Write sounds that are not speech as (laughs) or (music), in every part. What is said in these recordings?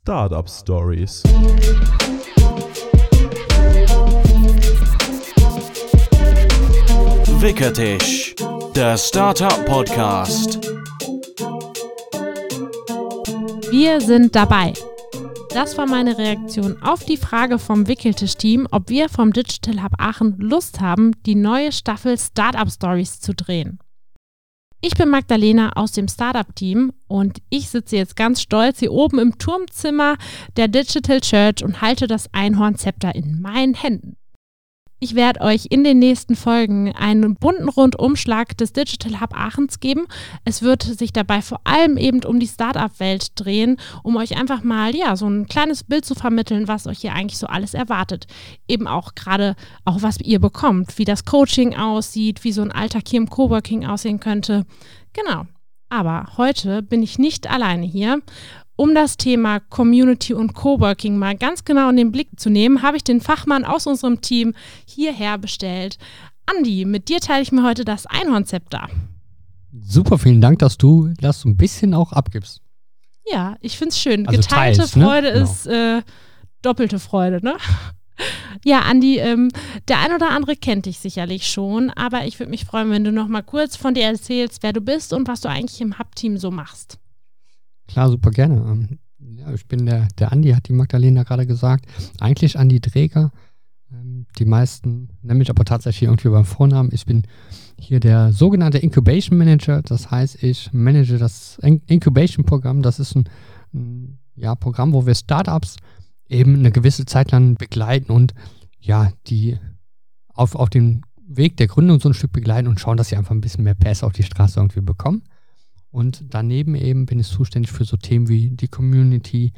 Startup Stories. Wickertisch, der Startup Podcast. Wir sind dabei. Das war meine Reaktion auf die Frage vom Wickeltisch-Team, ob wir vom Digital Hub Aachen Lust haben, die neue Staffel Startup Stories zu drehen. Ich bin Magdalena aus dem Startup-Team und ich sitze jetzt ganz stolz hier oben im Turmzimmer der Digital Church und halte das Einhornzepter in meinen Händen. Ich werde euch in den nächsten Folgen einen bunten Rundumschlag des Digital Hub Aachens geben. Es wird sich dabei vor allem eben um die Startup-Welt drehen, um euch einfach mal ja so ein kleines Bild zu vermitteln, was euch hier eigentlich so alles erwartet. Eben auch gerade auch was ihr bekommt, wie das Coaching aussieht, wie so ein Alltag hier im Coworking aussehen könnte. Genau. Aber heute bin ich nicht alleine hier um das Thema Community und Coworking mal ganz genau in den Blick zu nehmen, habe ich den Fachmann aus unserem Team hierher bestellt. Andi, mit dir teile ich mir heute das Einhornzepter. Super, vielen Dank, dass du das so ein bisschen auch abgibst. Ja, ich finde es schön. Also Geteilte teils, ne? Freude Genau. ist äh, doppelte Freude, ne? (laughs) Ja, Andi, ähm, der ein oder andere kennt dich sicherlich schon, aber ich würde mich freuen, wenn du noch mal kurz von dir erzählst, wer du bist und was du eigentlich im Hub-Team so machst. Klar, super gerne. Ähm, Ja, ich bin der, der Andi, hat die Magdalena gerade gesagt. Eigentlich Andi Träger. Ähm, Die meisten nennen mich aber tatsächlich irgendwie beim Vornamen. Ich bin hier der sogenannte Incubation Manager. Das heißt, ich manage das In- Incubation-Programm. Das ist ein, ein ja, Programm, wo wir Startups eben eine gewisse Zeit lang begleiten und ja, die auf, auf den Weg der Gründung so ein Stück begleiten und schauen, dass sie einfach ein bisschen mehr PS auf die Straße irgendwie bekommen. Und daneben eben bin ich zuständig für so Themen wie die Community,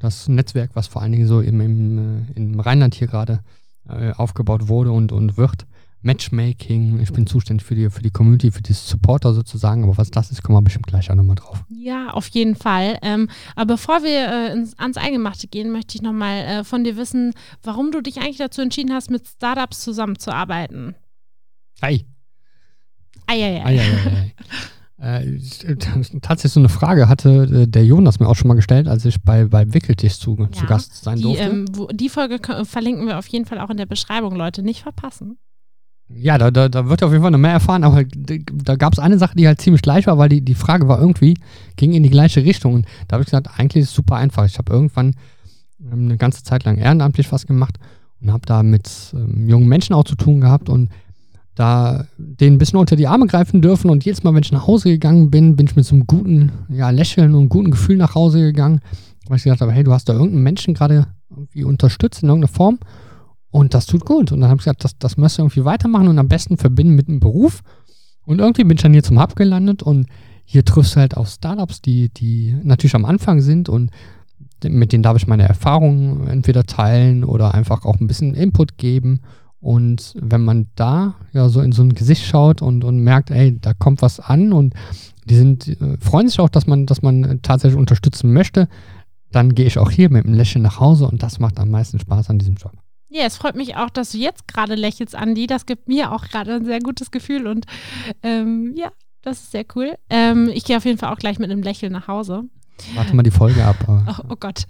das Netzwerk, was vor allen Dingen so im, im, äh, im Rheinland hier gerade äh, aufgebaut wurde und, und wird. Matchmaking, ich bin zuständig für die, für die Community, für die Supporter sozusagen, aber was das ist, kommen wir bestimmt gleich auch nochmal drauf. Ja, auf jeden Fall. Ähm, aber bevor wir äh, ins, ans Eingemachte gehen, möchte ich nochmal äh, von dir wissen, warum du dich eigentlich dazu entschieden hast, mit Startups zusammenzuarbeiten. Hi! Eieiei. Ei, ei, ei, ei. Äh, (laughs) ich- äh, (laughs) tatsächlich so eine Frage hatte äh, der Jonas mir auch schon mal gestellt, als ich bei, bei Wickeltisch zu, zu Ja, Gast sein Die, durfte. ähm, wo, die Folge verlinken wir auf jeden Fall auch in der Beschreibung, Leute. Nicht verpassen. Ja, da, da, da wird auf jeden Fall noch mehr erfahren, aber da gab es eine Sache, die halt ziemlich gleich war, weil die, die Frage war irgendwie, ging in die gleiche Richtung. Und da habe ich gesagt, eigentlich ist es super einfach. Ich habe irgendwann ähm, eine ganze Zeit lang ehrenamtlich was gemacht und habe da mit ähm, jungen Menschen auch zu tun gehabt und da denen ein bisschen unter die Arme greifen dürfen. Und jedes Mal, wenn ich nach Hause gegangen bin, bin ich mit so einem guten ja, Lächeln und guten Gefühl nach Hause gegangen, weil ich gesagt habe, hey, du hast da irgendeinen Menschen gerade irgendwie unterstützt in irgendeiner Form. Und das tut gut. Und dann habe ich gesagt, das, das müsst ihr irgendwie weitermachen und am besten verbinden mit einem Beruf. Und irgendwie bin ich dann hier zum Hub gelandet und hier triffst du halt auch Startups, die, die natürlich am Anfang sind und mit denen darf ich meine Erfahrungen entweder teilen oder einfach auch ein bisschen Input geben. Und wenn man da ja so in so ein Gesicht schaut und, und merkt, ey, da kommt was an und die sind, äh, freuen sich auch, dass man, dass man äh, tatsächlich unterstützen möchte, dann gehe ich auch hier mit einem Lächeln nach Hause und das macht am meisten Spaß an diesem Job. Ja, es freut mich auch, dass du jetzt gerade lächelst, Andi. Das gibt mir auch gerade ein sehr gutes Gefühl und ähm, ja, das ist sehr cool. Ähm, ich gehe auf jeden Fall auch gleich mit einem Lächeln nach Hause. Warte mal die Folge ab. Oh, oh Gott.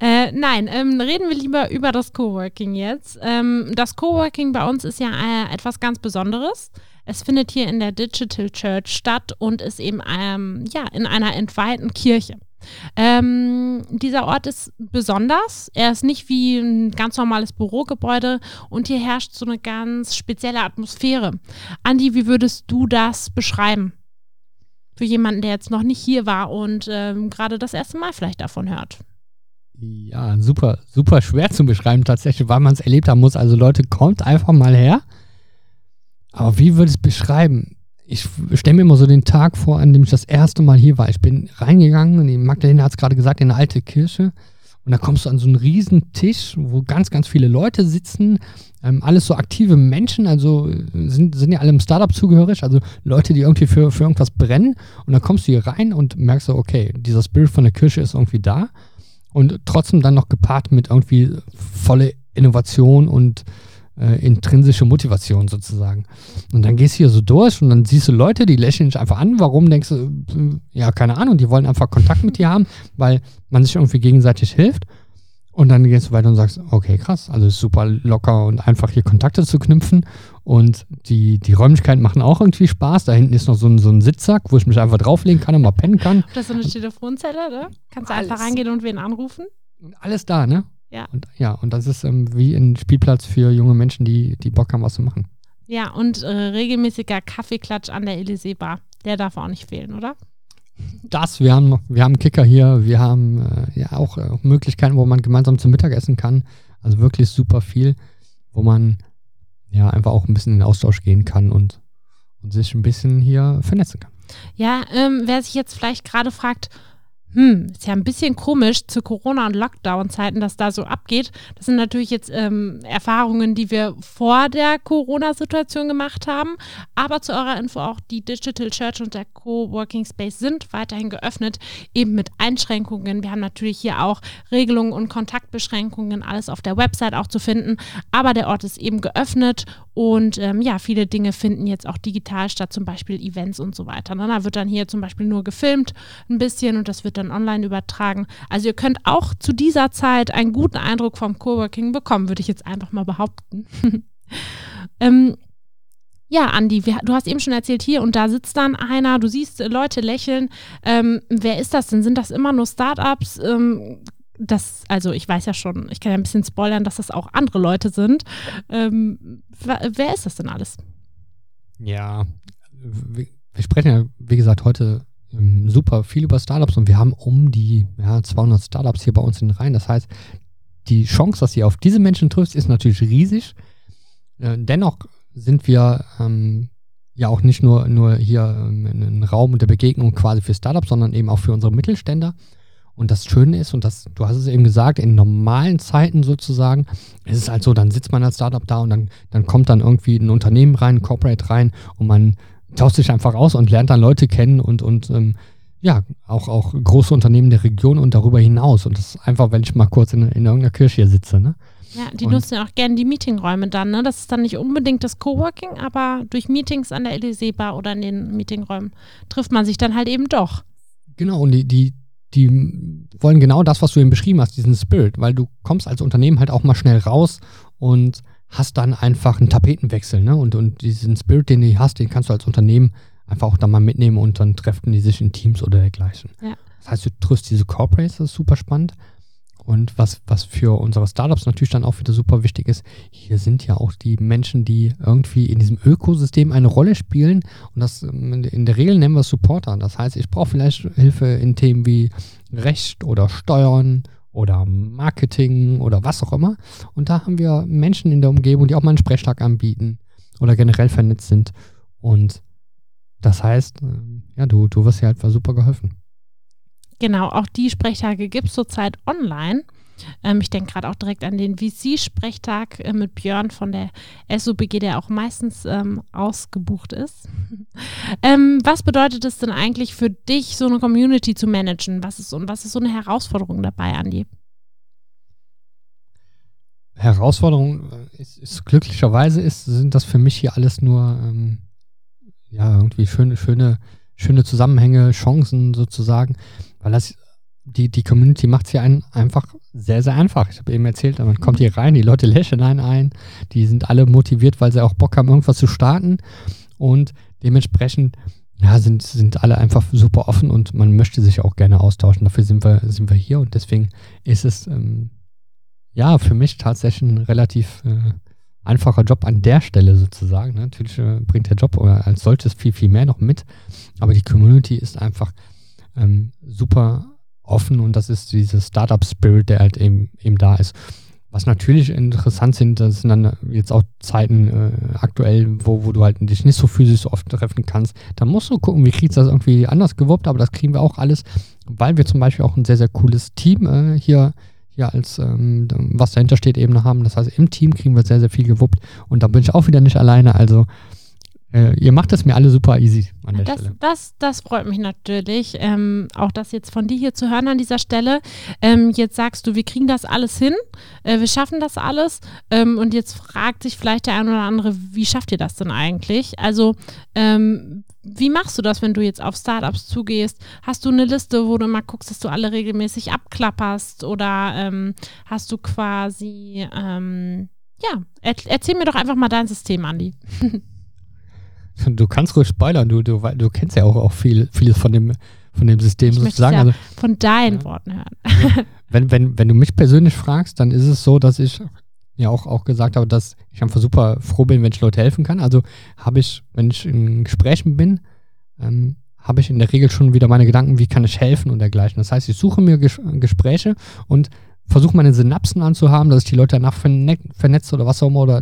Äh, nein, ähm, reden wir lieber über das Coworking jetzt. Ähm, das Coworking bei uns ist ja äh, etwas ganz Besonderes. Es findet hier in der Digital Church statt und ist eben ähm, ja, in einer entweihten Kirche. Ähm, dieser Ort ist besonders. Er ist nicht wie ein ganz normales Bürogebäude und hier herrscht so eine ganz spezielle Atmosphäre. Andi, wie würdest du das beschreiben? Für jemanden, der jetzt noch nicht hier war und ähm, gerade das erste Mal vielleicht davon hört. Ja, super, super schwer zu beschreiben tatsächlich, weil man es erlebt haben muss. Also Leute, kommt einfach mal her. Aber wie würde ich es beschreiben? Ich stelle mir immer so den Tag vor, an dem ich das erste Mal hier war. Ich bin reingegangen und die Magdalena hat es gerade gesagt, in eine alte Kirche. Und da kommst du an so einen riesen Tisch, wo ganz, ganz viele Leute sitzen. Ähm, alles so aktive Menschen, also äh, sind, sind ja alle im Startup zugehörig, also Leute, die irgendwie für, für irgendwas brennen. Und dann kommst du hier rein und merkst so, okay, dieser Spirit von der Kirche ist irgendwie da und trotzdem dann noch gepaart mit irgendwie volle Innovation und äh, intrinsische Motivation sozusagen. Und dann gehst du hier so durch und dann siehst du Leute, die lächeln dich einfach an. Warum denkst du, äh, ja, keine Ahnung, die wollen einfach Kontakt mit dir haben, weil man sich irgendwie gegenseitig hilft. Und dann gehst du weiter und sagst, okay, krass, also ist super locker und einfach hier Kontakte zu knüpfen. Und die, die Räumlichkeiten machen auch irgendwie Spaß. Da hinten ist noch so ein, so ein Sitzsack, wo ich mich einfach drauflegen kann und mal pennen kann. Das ist so eine Telefonzelle, ne? Kannst du einfach reingehen und wen anrufen? Alles da, ne? Ja. Und, ja, und das ist ähm, wie ein Spielplatz für junge Menschen, die, die Bock haben, was zu machen. Ja, und äh, regelmäßiger Kaffeeklatsch an der Elysee Bar. Der darf auch nicht fehlen, oder? Das, wir haben, noch- wir haben Kicker hier, wir haben äh, ja auch äh, Möglichkeiten, wo man gemeinsam zum Mittag essen kann. Also wirklich super viel, wo man ja einfach auch ein bisschen in den Austausch gehen kann und, und sich ein bisschen hier vernetzen kann. Ja, ähm, wer sich jetzt vielleicht gerade fragt, hm, ist ja ein bisschen komisch zu Corona- und Lockdown-Zeiten, dass da so abgeht. Das sind natürlich jetzt ähm, Erfahrungen, die wir vor der Corona-Situation gemacht haben. Aber zu eurer Info auch, die Digital Church und der Coworking Space sind weiterhin geöffnet, eben mit Einschränkungen. Wir haben natürlich hier auch Regelungen und Kontaktbeschränkungen, alles auf der Website auch zu finden. Aber der Ort ist eben geöffnet und ähm, ja, viele Dinge finden jetzt auch digital statt, zum Beispiel Events und so weiter. Ne? Da wird dann hier zum Beispiel nur gefilmt ein bisschen und das wird dann online übertragen. Also ihr könnt auch zu dieser Zeit einen guten Eindruck vom Coworking bekommen, würde ich jetzt einfach mal behaupten. (laughs) ähm, ja, Andi, wir, du hast eben schon erzählt, hier und da sitzt dann einer, du siehst äh, Leute lächeln. Ähm, wer ist das denn? Sind das immer nur Startups? Ähm, das, also ich weiß ja schon, ich kann ja ein bisschen spoilern, dass das auch andere Leute sind. Ähm, wer ist das denn alles? Ja, wir, sprechen ja, wie gesagt, heute ähm, super viel über Startups und wir haben um die ja, 200 Startups hier bei uns in den Reihen. Das heißt, die Chance, dass ihr auf diese Menschen trifft, ist natürlich riesig. Äh, dennoch sind wir ähm, ja auch nicht nur, nur hier ähm, ein Raum der Begegnung quasi für Startups, sondern eben auch für unsere Mittelständler. Und das Schöne ist, und das, du hast es eben gesagt, in normalen Zeiten sozusagen, ist es halt so, dann sitzt man als Startup da und dann, dann kommt dann irgendwie ein Unternehmen rein, ein Corporate rein und man tauscht sich einfach aus und lernt dann Leute kennen und, und ähm, ja, auch, auch große Unternehmen der Region und darüber hinaus. Und das ist einfach, wenn ich mal kurz in, in irgendeiner Kirche hier sitze. Ne? Ja, die Und- nutzen ja auch gerne die Meetingräume dann, ne? Das ist dann nicht unbedingt das Coworking, aber durch Meetings an der Elysee Bar oder in den Meetingräumen trifft man sich dann halt eben doch. Genau, und die, die, die wollen genau das, was du eben beschrieben hast, diesen Spirit, weil du kommst als Unternehmen halt auch mal schnell raus und hast dann einfach einen Tapetenwechsel, ne? Und, und diesen Spirit, den du hast, den kannst du als Unternehmen einfach auch da mal mitnehmen und dann treffen die sich in Teams oder dergleichen. Ja. Das heißt, du triffst diese Corporates, das ist super spannend. Und was, was für unsere Startups natürlich dann auch wieder super wichtig ist, hier sind ja auch die Menschen, die irgendwie in diesem Ökosystem eine Rolle spielen. Und das ähm, in der Regel nennen wir Supporter. Das heißt, ich brauche vielleicht Hilfe in Themen wie Recht oder Steuern oder Marketing oder was auch immer. Und da haben wir Menschen in der Umgebung, die auch mal einen Sprechtag anbieten oder generell vernetzt sind. Und das heißt, ähm, ja, du, du wirst hier halt super geholfen. Genau, auch die Sprechtage gibt es zurzeit online. Ähm, ich denke gerade auch direkt an den VC-Sprechtag äh, mit Björn von der SOBG, der auch meistens ähm, ausgebucht ist. (laughs) ähm, was bedeutet es denn eigentlich für dich, so eine Community zu managen? Was ist, und was ist so eine Herausforderung dabei, Andi? Herausforderung äh, ist, ist glücklicherweise ist, sind das für mich hier alles nur ähm, ja irgendwie schöne, schöne, schöne Zusammenhänge, Chancen sozusagen, weil das die, die Community macht es hier ein, einfach sehr, sehr einfach. Ich habe eben erzählt, man kommt hier rein, die Leute lächeln einen ein, die sind alle motiviert, weil sie auch Bock haben, irgendwas zu starten und dementsprechend ja, sind, sind alle einfach super offen und man möchte sich auch gerne austauschen. Dafür sind wir, sind wir hier und deswegen ist es ähm, ja, für mich tatsächlich ein relativ äh, einfacher Job an der Stelle sozusagen. Natürlich äh, bringt der Job oder als solches viel, viel mehr noch mit, aber die Community ist einfach ähm, super offen und das ist dieser Startup-Spirit, der halt eben, eben da ist. Was natürlich interessant sind, das sind dann jetzt auch Zeiten äh, aktuell, wo, wo du halt dich nicht so physisch so oft treffen kannst. Dann musst du gucken, wie kriegst du das irgendwie anders gewuppt, aber das kriegen wir auch alles, weil wir zum Beispiel auch ein sehr, sehr cooles Team äh, hier hier als ähm, was dahinter steht eben haben. Das heißt, im Team kriegen wir sehr, sehr viel gewuppt und da bin ich auch wieder nicht alleine. Also äh, ihr macht es mir alle super easy an der Das, Stelle. das, das freut mich natürlich. Ähm, auch das jetzt von dir hier zu hören an dieser Stelle. Ähm, jetzt sagst du, wir kriegen das alles hin, äh, wir schaffen das alles. Ähm, und jetzt fragt sich vielleicht der ein oder andere, wie schafft ihr das denn eigentlich? Also, ähm, wie machst du das, wenn du jetzt auf Startups zugehst? Hast du eine Liste, wo du immer guckst, dass du alle regelmäßig abklapperst? Oder ähm, hast du quasi, ähm, ja, er, erzähl mir doch einfach mal dein System, Andi. (laughs) Du kannst ruhig spoilern, du, du, du kennst ja auch, auch viel, vieles von dem, von dem System Ich sozusagen. ja Also, von deinen Ja. Worten hören. wenn, wenn, wenn du mich persönlich fragst, dann ist es so, dass ich ja auch, auch gesagt habe, dass ich einfach super froh bin, wenn ich Leute helfen kann. Also habe ich, wenn ich in Gesprächen bin, ähm, habe ich in der Regel schon wieder meine Gedanken, wie kann ich helfen und dergleichen. Das heißt, ich suche mir Ges Gespräche und versuche meine Synapsen anzuhaben, dass ich die Leute danach verne vernetze oder was auch immer oder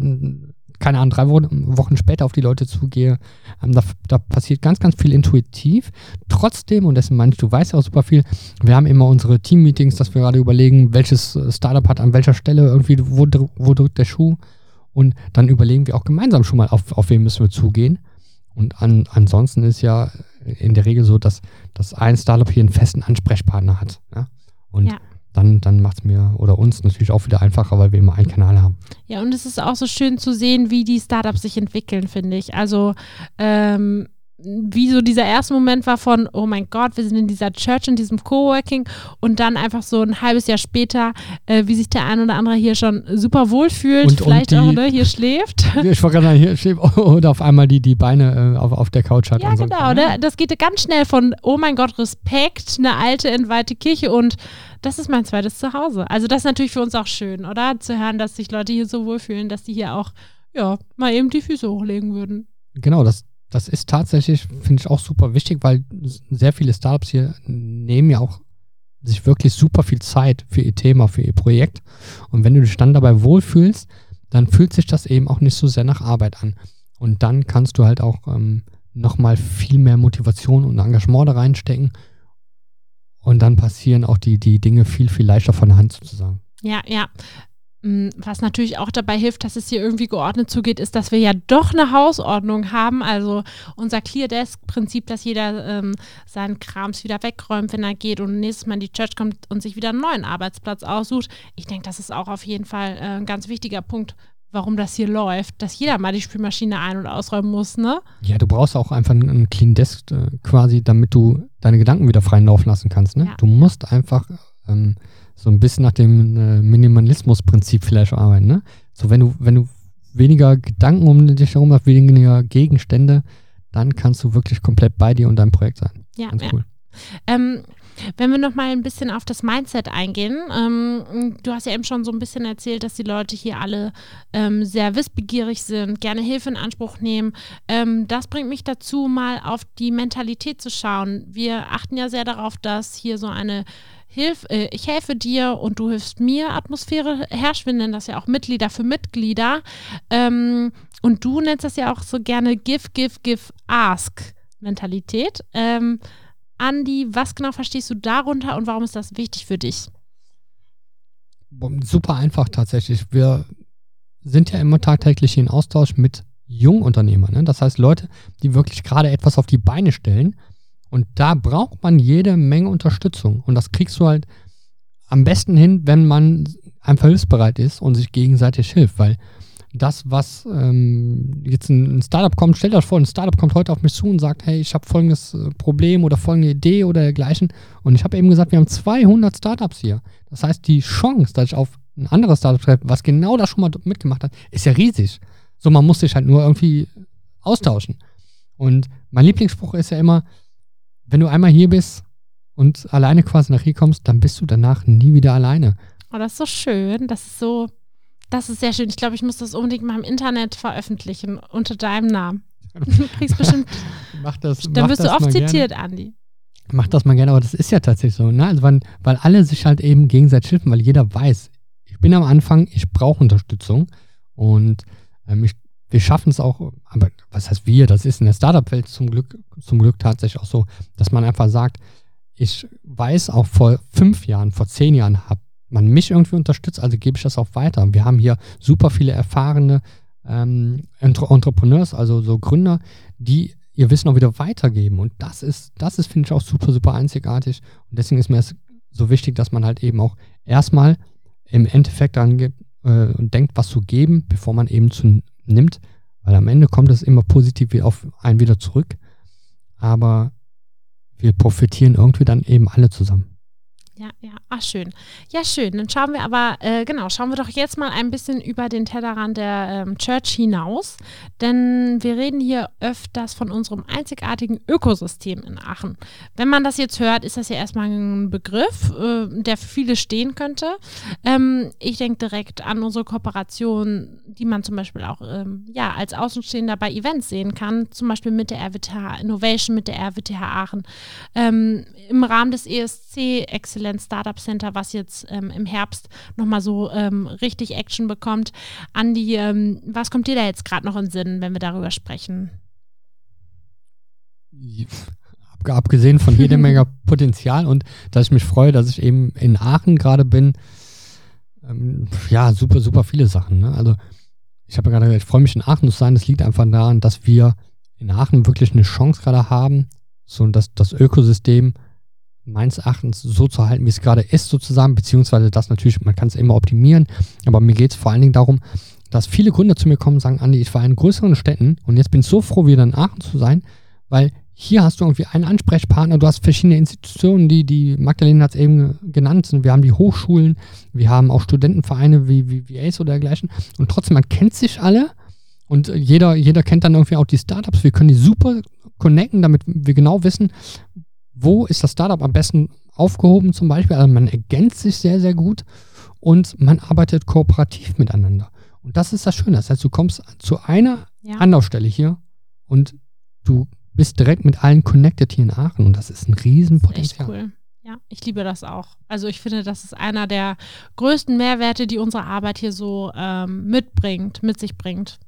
keine Ahnung, drei Wochen, später auf die Leute zugehe. Ähm, da, da passiert ganz, ganz viel intuitiv. Trotzdem, und dessen meinst du, weißt ja auch super viel, wir haben immer unsere Team-Meetings, dass wir gerade überlegen, welches äh, Startup hat an welcher Stelle irgendwie, wo, wo drückt der Schuh. Und dann überlegen wir auch gemeinsam schon mal, auf, auf wen müssen wir zugehen. Und an, ansonsten ist ja in der Regel so, dass, dass ein Startup hier einen festen Ansprechpartner hat. Ja? Und Ja. Dann, dann macht es mir oder uns natürlich auch wieder einfacher, weil wir immer einen Kanal haben. Ja, und es ist auch so schön zu sehen, wie die Startups sich entwickeln, finde ich. Also, ähm, wie so dieser erste Moment war von, oh mein Gott, wir sind in dieser Church, in diesem Coworking und dann einfach so ein halbes Jahr später, äh, wie sich der ein oder andere hier schon super wohl fühlt, Und- und vielleicht die- auch ne, hier schläft. (laughs) Ich wollte gerade hier steht oder auf einmal die, die Beine äh, auf, auf der Couch hat. Ja, und so. genau. Ne? Das geht ganz schnell von, oh mein Gott, Respekt, eine alte, entweihte Kirche und das ist mein zweites Zuhause. Also das ist natürlich für uns auch schön, oder? Zu hören, dass sich Leute hier so wohlfühlen, dass die hier auch, ja, mal eben die Füße hochlegen würden. Genau, das, das ist tatsächlich, finde ich auch super wichtig, weil sehr viele Startups hier nehmen ja auch sich wirklich super viel Zeit für ihr Thema, für ihr Projekt. Und wenn du dich dann dabei wohlfühlst, dann fühlt sich das eben auch nicht so sehr nach Arbeit an. Und dann kannst du halt auch ähm, nochmal viel mehr Motivation und Engagement da reinstecken. Und dann passieren auch die, die Dinge viel, viel leichter von der Hand sozusagen. Ja, ja. Mm, Was natürlich auch dabei hilft, dass es hier irgendwie geordnet zugeht, ist, dass wir ja doch eine Hausordnung haben. Also unser Clear Desk-Prinzip, dass jeder ähm, seinen Krams wieder wegräumt, wenn er geht und nächstes Mal in die Church kommt und sich wieder einen neuen Arbeitsplatz aussucht. Ich denke, das ist auch auf jeden Fall äh, ein ganz wichtiger Punkt, warum das hier läuft, dass jeder mal die Spülmaschine ein- und ausräumen muss, ne? Ja, du brauchst auch einfach einen einen Clean Desk äh, quasi, damit du deine Gedanken wieder freien Laufen lassen kannst. Ne? Ja. Du musst einfach ähm, so ein bisschen nach dem äh, Minimalismus-Prinzip vielleicht arbeiten. Ne? So, wenn du, wenn du weniger Gedanken um dich herum hast, weniger Gegenstände, dann kannst du wirklich komplett bei dir und deinem Projekt sein. Ja, Ganz ja. cool. Ähm, wenn wir noch mal ein bisschen auf das Mindset eingehen, ähm, du hast ja eben schon so ein bisschen erzählt, dass die Leute hier alle ähm, sehr wissbegierig sind, gerne Hilfe in Anspruch nehmen. Ähm, das bringt mich dazu, mal auf die Mentalität zu schauen. Wir achten ja sehr darauf, dass hier so eine Hilf, äh, ich helfe dir und du hilfst mir Atmosphäre herrscht. Wir nennen das ja auch Mitglieder für Mitglieder. Ähm, und du nennst das ja auch so gerne Give, Give, Give, Ask Mentalität. Ähm, Andi, was genau verstehst du darunter und warum ist das wichtig für dich? Super einfach tatsächlich. Wir sind ja immer tagtäglich in Austausch mit Jungunternehmern. Ne? Das heißt Leute, die wirklich gerade etwas auf die Beine stellen. Und da braucht man jede Menge Unterstützung. Und das kriegst du halt am besten hin, wenn man einfach hilfsbereit ist und sich gegenseitig hilft. Weil das, was ähm, jetzt ein, Startup kommt, stellt euch vor, ein Startup kommt heute auf mich zu und sagt, hey, ich habe folgendes äh, Problem oder folgende Idee oder dergleichen. Und ich habe eben gesagt, wir haben 200 Startups hier. Das heißt, die Chance, dass ich auf ein anderes Startup treffe, was genau das schon mal mitgemacht hat, ist ja riesig. So, man muss sich halt nur irgendwie austauschen. Und mein Lieblingsspruch ist ja immer, wenn du einmal hier bist und alleine quasi nach hier kommst, dann bist du danach nie wieder alleine. Oh, das ist so schön. Das ist so, das ist sehr schön. Ich glaube, ich muss das unbedingt mal im Internet veröffentlichen unter deinem Namen. (laughs) Du kriegst bestimmt, Mach das, dann mach wirst das du oft gerne. zitiert, Andi. Mach das mal gerne, aber das ist ja tatsächlich so, ne? Also weil, weil alle sich halt eben gegenseitig helfen, weil jeder weiß, ich bin am Anfang, ich brauche Unterstützung und ähm, ich, wir schaffen es auch, aber was heißt wir, das ist in der Startup-Welt zum Glück, zum Glück tatsächlich auch so, dass man einfach sagt, ich weiß auch vor fünf Jahren, vor zehn Jahren hat man mich irgendwie unterstützt, also gebe ich das auch weiter. Wir haben hier super viele erfahrene ähm, Entre Entrepreneurs, also so Gründer, die ihr Wissen auch wieder weitergeben. Und das ist, das ist, finde ich, auch super, super einzigartig. Und deswegen ist mir es so wichtig, dass man halt eben auch erstmal im Endeffekt daran äh, denkt, was zu geben, bevor man eben zu nimmt. Weil am Ende kommt es immer positiv auf einen wieder zurück. Aber wir profitieren irgendwie dann eben alle zusammen. Ja, ja, ach schön. Ja, schön. Dann schauen wir aber, äh, genau, schauen wir doch jetzt mal ein bisschen über den Tellerrand der ähm, Church hinaus. Denn wir reden hier öfters von unserem einzigartigen Ökosystem in Aachen. Wenn man das jetzt hört, ist das ja erstmal ein Begriff, äh, der für viele stehen könnte. Ähm, ich denke direkt an unsere Kooperation, die man zum Beispiel auch ähm, ja, als Außenstehender bei Events sehen kann, zum Beispiel mit der RWTH Innovation, mit der RWTH Aachen. Ähm, Im Rahmen des ESC Excellence Excellence Startup Center, was jetzt ähm, im Herbst nochmal so ähm, richtig Action bekommt. Andi, ähm, was kommt dir da jetzt gerade noch in Sinn, wenn wir darüber sprechen? Abgesehen von jeder (laughs) Menge Potenzial und dass ich mich freue, dass ich eben in Aachen gerade bin. Ähm, ja, super, super viele Sachen. Ne? Also ich habe ja gerade gesagt, ich freue mich in Aachen zu sein. Das liegt einfach daran, dass wir in Aachen wirklich eine Chance gerade haben, so dass das Ökosystem meines Erachtens so zu halten, wie es gerade ist, sozusagen, beziehungsweise das natürlich, man kann es immer optimieren, aber mir geht es vor allen Dingen darum, dass viele Gründer zu mir kommen und sagen, Andi, ich war in größeren Städten und jetzt bin ich so froh, wieder in Aachen zu sein, weil hier hast du irgendwie einen Ansprechpartner, du hast verschiedene Institutionen, die, die Magdalene hat es eben genannt, wir haben die Hochschulen, wir haben auch Studentenvereine wie, wie, wie ACE oder dergleichen und trotzdem, man kennt sich alle und jeder, jeder kennt dann irgendwie auch die Startups, wir können die super connecten, damit wir genau wissen, wo ist das Startup am besten aufgehoben zum Beispiel. Also man ergänzt sich sehr, sehr gut und man arbeitet kooperativ miteinander. Und das ist das Schöne. Das heißt, du kommst zu einer ja. Anlaufstelle hier und du bist direkt mit allen connected hier in Aachen und das ist ein Riesenpotenzial. Das ist cool. Ja, ich liebe das auch. Also ich finde, das ist einer der größten Mehrwerte, die unsere Arbeit hier so ähm, mitbringt, mit sich bringt.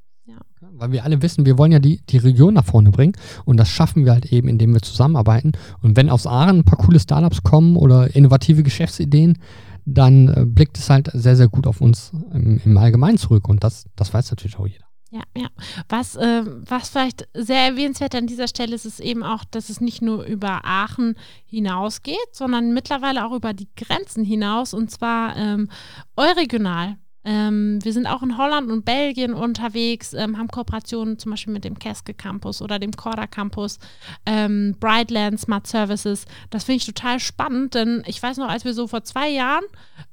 Weil wir alle wissen, wir wollen ja die, die Region nach vorne bringen und das schaffen wir halt eben, indem wir zusammenarbeiten. Und wenn aus Aachen ein paar coole Startups kommen oder innovative Geschäftsideen, dann äh, blickt es halt sehr, sehr gut auf uns im, im Allgemeinen zurück und das, das weiß natürlich auch jeder. Ja, ja. Was, äh, was vielleicht sehr erwähnenswert an dieser Stelle ist, ist eben auch, dass es nicht nur über Aachen hinausgeht, sondern mittlerweile auch über die Grenzen hinaus und zwar ähm, euregional. Ähm, wir sind auch in Holland und Belgien unterwegs, ähm, haben Kooperationen zum Beispiel mit dem Keske Campus oder dem Corda Campus, ähm, Brightland Smart Services. Das finde ich total spannend, denn ich weiß noch, als wir so vor zwei Jahren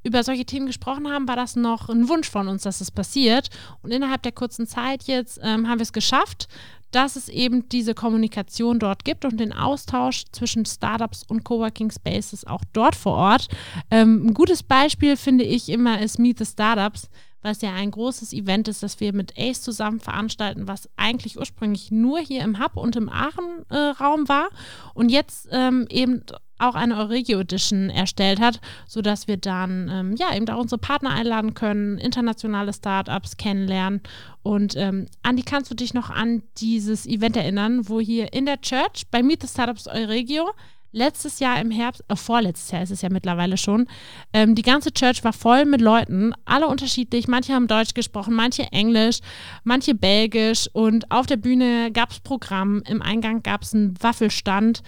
über solche Themen gesprochen haben, war das noch ein Wunsch von uns, dass es passiert. Und innerhalb der kurzen Zeit jetzt ähm, haben wir es geschafft, dass es eben diese Kommunikation dort gibt und den Austausch zwischen Startups und Coworking Spaces auch dort vor Ort. Ähm, ein gutes Beispiel finde ich immer ist Meet the Startups, was ja ein großes Event ist, das wir mit ACE zusammen veranstalten, was eigentlich ursprünglich nur hier im Hub und im Aachen-Raum äh, war und jetzt ähm, eben auch eine Euregio Edition erstellt hat, sodass wir dann ähm, ja eben auch unsere Partner einladen können, internationale Startups kennenlernen. Und ähm, Andi, kannst du dich noch an dieses Event erinnern, wo hier in der Church bei Meet the Startups Euregio letztes Jahr im Herbst, äh, vorletztes Jahr ist es ja mittlerweile schon, ähm, die ganze Church war voll mit Leuten, alle unterschiedlich. Manche haben Deutsch gesprochen, manche Englisch, manche Belgisch. Und auf der Bühne gab es Programm, im Eingang gab es einen Waffelstand.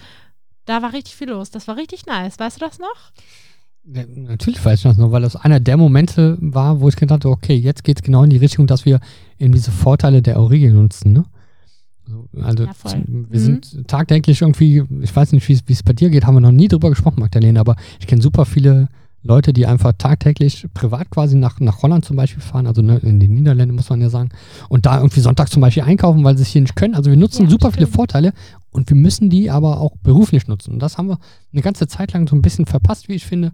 Da war richtig viel los. Das war richtig nice. Weißt du das noch? Ja, natürlich weiß ich das noch, weil das einer der Momente war, wo ich gedacht habe, okay, jetzt geht es genau in die Richtung, dass wir eben diese Vorteile der Aurigien nutzen. Ne? Also ja, wir mhm. sind tagtäglich irgendwie, ich weiß nicht, wie es bei dir geht, haben wir noch nie drüber gesprochen, Magdalena, aber ich kenne super viele Leute, die einfach tagtäglich privat quasi nach, nach Holland zum Beispiel fahren, also ne, in den Niederlanden muss man ja sagen, und da irgendwie Sonntag zum Beispiel einkaufen, weil sie es hier nicht können. Also wir nutzen ja, super stimmt. viele Vorteile und wir müssen die aber auch beruflich nutzen. Und das haben wir eine ganze Zeit lang so ein bisschen verpasst, wie ich finde.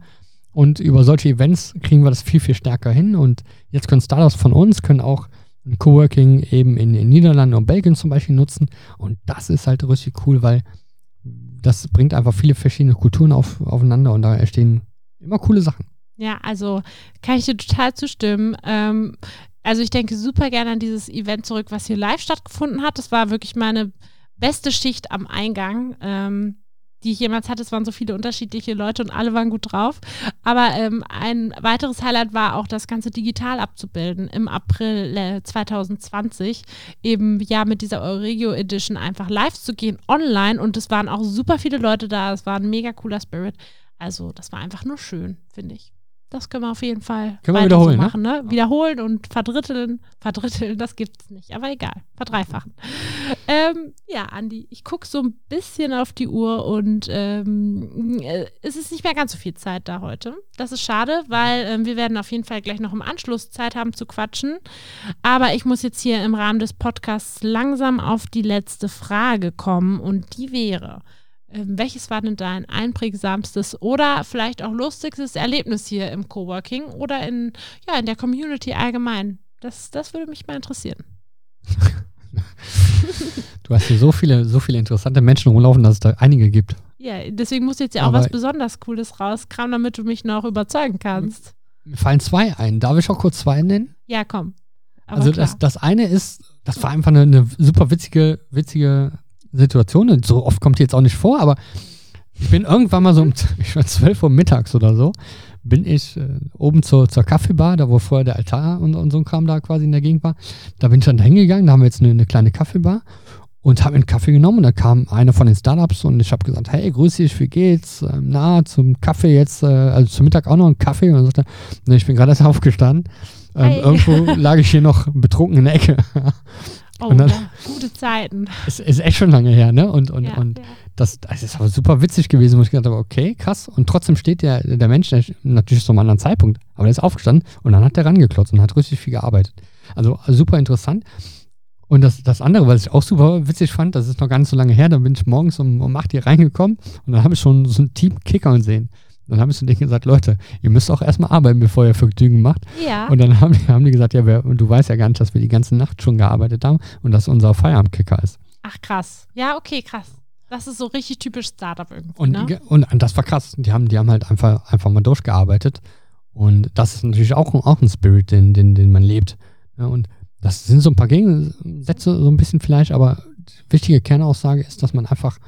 Und über solche Events kriegen wir das viel, viel stärker hin. Und jetzt können Startups von uns, können auch ein Coworking eben in den Niederlanden und Belgien zum Beispiel nutzen. Und das ist halt richtig cool, weil das bringt einfach viele verschiedene Kulturen auf, aufeinander und da entstehen immer coole Sachen. Ja, also kann ich dir total zustimmen. Ähm, also ich denke super gerne an dieses Event zurück, was hier live stattgefunden hat. Das war wirklich meine beste Schicht am Eingang. Ähm, die ich jemals hatte. Es waren so viele unterschiedliche Leute und alle waren gut drauf. Aber ähm, ein weiteres Highlight war auch, das Ganze digital abzubilden im April äh, 2020. Eben ja mit dieser Euregio Edition einfach live zu gehen online und es waren auch super viele Leute da. Es war ein mega cooler Spirit. Also das war einfach nur schön, finde ich. Das können wir auf jeden Fall Können wir wiederholen, so ne? machen, ne? Wiederholen und verdritteln. Verdritteln, das gibt es nicht, aber egal. Verdreifachen. ähm, ja, Andi, ich gucke so ein bisschen auf die Uhr und ähm, äh, es ist nicht mehr ganz so viel Zeit da heute. Das ist schade, weil ähm, wir werden auf jeden Fall gleich noch im Anschluss Zeit haben zu quatschen. Aber ich muss jetzt hier im Rahmen des Podcasts langsam auf die letzte Frage kommen und die wäre. Ähm, welches war denn dein einprägsamstes oder vielleicht auch lustigstes Erlebnis hier im Coworking oder in, ja, in der Community allgemein? Das, das würde mich mal interessieren. (laughs) Du hast hier so viele, so viele interessante Menschen rumlaufen, dass es da einige gibt. Ja, deswegen musst du jetzt ja auch Aber- was besonders Cooles rauskramen, damit du mich noch überzeugen kannst. Mir fallen zwei ein. Darf ich auch kurz zwei nennen? Ja, komm. Aber also das, das eine ist, das war einfach eine, eine super witzige, witzige Situation. Und so oft kommt die jetzt auch nicht vor, aber ich bin irgendwann mal so um (laughs) ich war 12 Uhr mittags oder so, bin ich äh, oben zur, zur Kaffeebar, da wo vorher der Altar und, und so ein Kram da quasi in der Gegend war. Da bin ich dann hingegangen, da haben wir jetzt eine, eine kleine Kaffeebar und habe einen Kaffee genommen und da kam einer von den Startups und ich habe gesagt, hey, grüß dich, wie geht's? Ähm, na, zum Kaffee jetzt, äh, also zum Mittag auch noch einen Kaffee und er sagte, ne, ich bin gerade erst aufgestanden. Ähm, irgendwo (laughs) lag ich hier noch betrunken in der Ecke. Oh, und dann- ja, gute Zeiten. (laughs) ist, ist echt schon lange her, ne? Und, und, ja, und ja. das, das ist aber super witzig gewesen, wo ich gedacht habe, okay, krass. Und trotzdem steht der, der Mensch der, natürlich zu einem anderen Zeitpunkt, aber der ist aufgestanden und dann hat der rangeklotzt und hat richtig viel gearbeitet. Also super interessant. Und das, das andere, was ich auch super witzig fand, das ist noch gar nicht so lange her, da bin ich morgens um, um 8 hier reingekommen und dann habe ich schon so ein Team Kickern sehen. Dann habe ich zu denen gesagt, Leute, ihr müsst auch erstmal arbeiten, bevor ihr Vergnügen macht. ja. Und dann haben die, haben die gesagt, ja, wer, du weißt ja gar nicht, dass wir die ganze Nacht schon gearbeitet haben und dass unser Feierabendkicker ist. Ach, krass. Ja, okay, krass. Das ist so richtig typisch Startup irgendwie, Und, ne? ge- und das war krass. Die haben, die haben halt einfach, einfach mal durchgearbeitet. Und das ist natürlich auch, auch ein Spirit, den, den, den man lebt. Ja, und das sind so ein paar Gegensätze, so ein bisschen vielleicht, aber die wichtige Kernaussage ist, dass man einfach,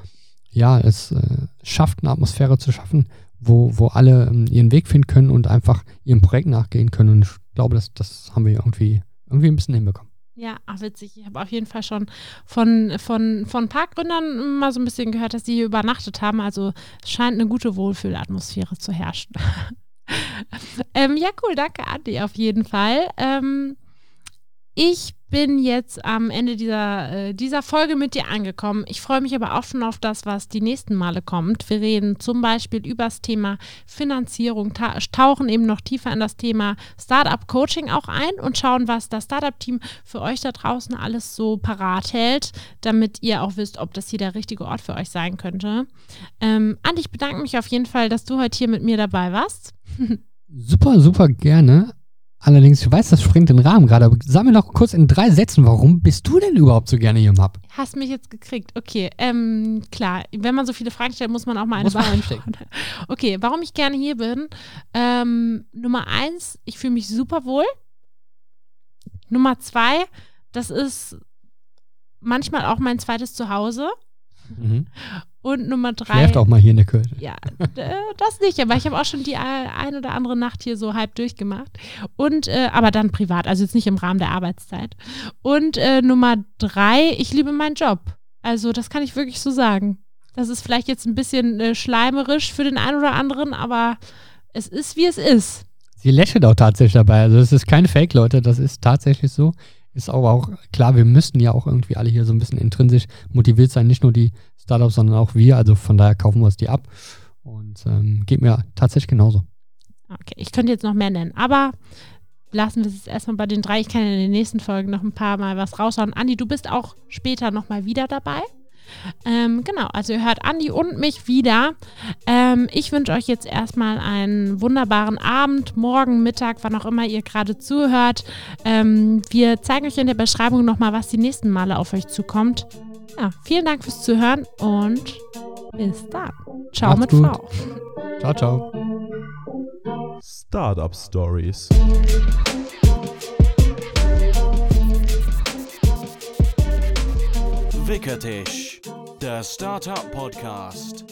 ja, es äh, schafft, eine Atmosphäre zu schaffen, wo, wo alle ähm, ihren Weg finden können und einfach ihrem Projekt nachgehen können. Und ich glaube, das, das haben wir irgendwie, irgendwie ein bisschen hinbekommen. Ja, ach witzig. Ich habe auf jeden Fall schon von, von, von Parkgründern mal so ein bisschen gehört, dass die hier übernachtet haben. Also es scheint eine gute Wohlfühlatmosphäre zu herrschen. (laughs) ähm, ja, cool, danke Andi auf jeden Fall. Ähm, ich bin jetzt am Ende dieser, äh, dieser Folge mit dir angekommen. Ich freue mich aber auch schon auf das, was die nächsten Male kommt. Wir reden zum Beispiel über das Thema Finanzierung, ta tauchen eben noch tiefer in das Thema Startup Coaching auch ein und schauen, was das Startup-Team für euch da draußen alles so parat hält, damit ihr auch wisst, ob das hier der richtige Ort für euch sein könnte. Ähm, Andi, ich bedanke mich auf jeden Fall, dass du heute hier mit mir dabei warst. (laughs) Super, super gerne. Allerdings, ich weiß, das springt den Rahmen gerade, aber sag mir noch kurz in drei Sätzen, warum bist du denn überhaupt so gerne hier im Hub? Hast mich jetzt gekriegt. Okay, ähm, klar. Wenn man so viele Fragen stellt, muss man auch mal eine beantworten. (laughs) Okay, warum ich gerne hier bin. Ähm, Nummer eins, ich fühle mich super wohl. Nummer zwei, das ist manchmal auch mein zweites Zuhause. Mhm. Und Nummer drei. Schläft auch mal hier in der Kirche. Ja, äh, das nicht, aber ich habe auch schon die äh, ein oder andere Nacht hier so halb durchgemacht. Und, äh, aber dann privat, also jetzt nicht im Rahmen der Arbeitszeit. Und äh, Nummer drei, ich liebe meinen Job. Also, das kann ich wirklich so sagen. Das ist vielleicht jetzt ein bisschen äh, schleimerisch für den einen oder anderen, aber es ist, wie es ist. Sie lächelt auch tatsächlich dabei. Also es ist kein Fake, Leute. Das ist tatsächlich so. Ist aber auch klar, wir müssten ja auch irgendwie alle hier so ein bisschen intrinsisch motiviert sein. Nicht nur die Startups, sondern auch wir. Also von daher kaufen wir uns die ab. Und ähm, geht mir tatsächlich genauso. Okay, ich könnte jetzt noch mehr nennen, aber lassen wir es jetzt erstmal bei den drei. Ich kann in den nächsten Folgen noch ein paar Mal was raushauen. Andi, du bist auch später nochmal wieder dabei. Ähm, genau, also ihr hört Andi und mich wieder. Ähm, ich wünsche euch jetzt erstmal einen wunderbaren Abend, morgen, Mittag, wann auch immer ihr gerade zuhört. Ähm, wir zeigen euch in der Beschreibung nochmal, was die nächsten Male auf euch zukommt. Ja, vielen Dank fürs Zuhören und bis dann. Ciao Macht's mit gut. V. Ciao, ciao. Startup Stories. Wickertisch, der Startup Podcast.